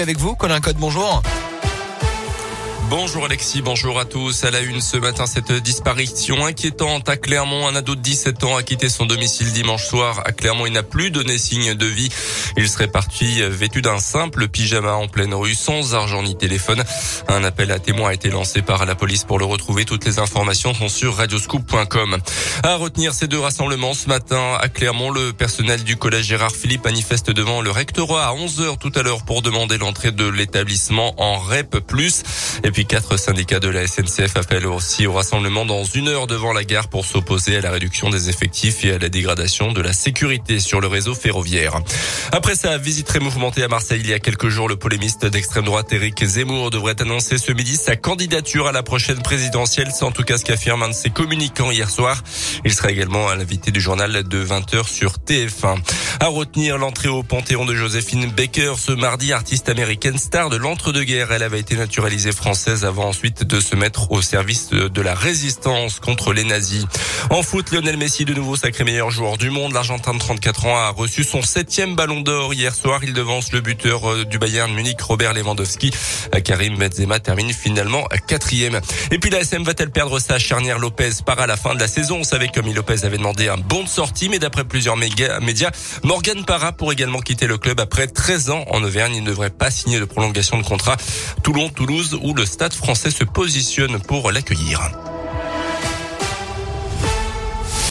Avec vous, Colin Code, bonjour. Bonjour Alexis, bonjour à tous. À la une ce matin, cette disparition inquiétante à Clermont. Un ado de 17 ans a quitté son domicile dimanche soir. À Clermont, il n'a plus donné signe de vie. Il serait parti vêtu d'un simple pyjama en pleine rue, sans argent ni téléphone. Un appel à témoins a été lancé par la police pour le retrouver. Toutes les informations sont sur radioscoop.com. À retenir ces deux rassemblements ce matin à Clermont, le personnel du collège Gérard Philippe manifeste devant le rectorat à 11h tout à l'heure pour demander l'entrée de l'établissement en REP+. Et puis quatre syndicats de la SNCF appellent aussi au rassemblement dans une heure devant la gare pour s'opposer à la réduction des effectifs et à la dégradation de la sécurité sur le réseau ferroviaire. Après sa visite très mouvementée à Marseille il y a quelques jours, le polémiste d'extrême droite Éric Zemmour devrait annoncer ce midi sa candidature à la prochaine présidentielle. C'est en tout cas ce qu'affirme un de ses communicants hier soir. Il sera également à l'invité du journal de 20h sur TF1. À retenir l'entrée au Panthéon de Joséphine Baker ce mardi, artiste américaine star de l'entre-deux-guerres. Elle avait été naturalisée française avant ensuite de se mettre au service de la résistance contre les nazis. En foot, Lionel Messi, de nouveau sacré meilleur joueur du monde. L'Argentin de 34 ans a reçu son septième ballon d'or hier soir. Il devance le buteur euh, du Bayern Munich, Robert Lewandowski. Euh, Karim Benzema termine finalement quatrième. Et puis la SM va-t-elle perdre sa charnière Lopez par à la fin de la saison? On savait comme Lopez avait demandé un bon de sortie, mais d'après plusieurs médias, Morgan Parra pour également quitter le club après 13 ans en Auvergne. Il ne devrait pas signer de prolongation de contrat. Toulon, Toulouse ou le Stade français se positionne pour l'accueillir.